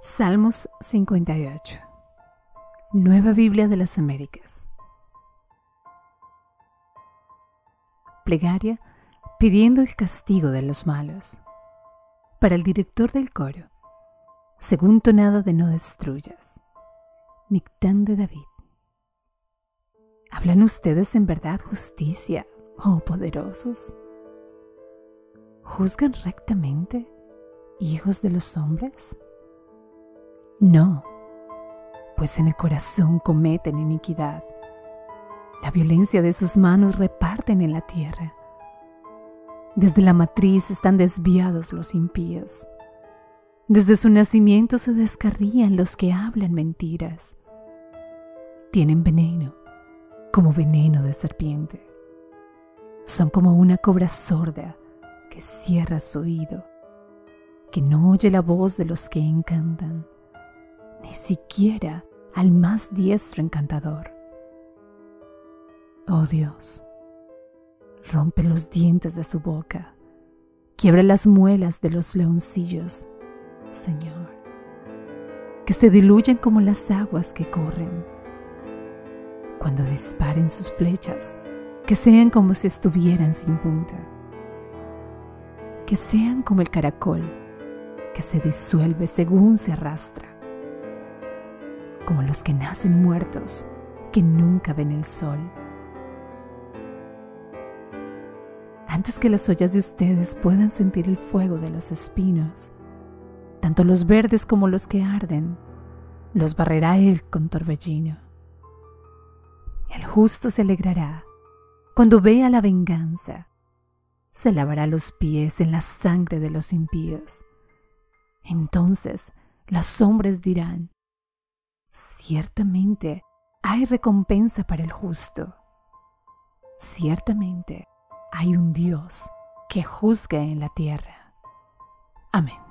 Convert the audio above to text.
Salmos 58 Nueva Biblia de las Américas Plegaria pidiendo el castigo de los malos. Para el director del coro, según tonada de No destruyas. Mictán de David. ¿Hablan ustedes en verdad justicia, oh poderosos? ¿Juzgan rectamente, hijos de los hombres? No, pues en el corazón cometen iniquidad. La violencia de sus manos reparten en la tierra. Desde la matriz están desviados los impíos. Desde su nacimiento se descarrían los que hablan mentiras. Tienen veneno, como veneno de serpiente. Son como una cobra sorda que cierra su oído, que no oye la voz de los que encantan, ni siquiera al más diestro encantador. Oh Dios, rompe los dientes de su boca, quiebra las muelas de los leoncillos, Señor, que se diluyen como las aguas que corren. Cuando disparen sus flechas, que sean como si estuvieran sin punta, que sean como el caracol que se disuelve según se arrastra, como los que nacen muertos que nunca ven el sol antes que las ollas de ustedes puedan sentir el fuego de los espinos, tanto los verdes como los que arden, los barrerá Él con torbellino. El justo se alegrará cuando vea la venganza, se lavará los pies en la sangre de los impíos. Entonces los hombres dirán, ciertamente hay recompensa para el justo. Ciertamente hay un Dios que juzga en la tierra. Amén.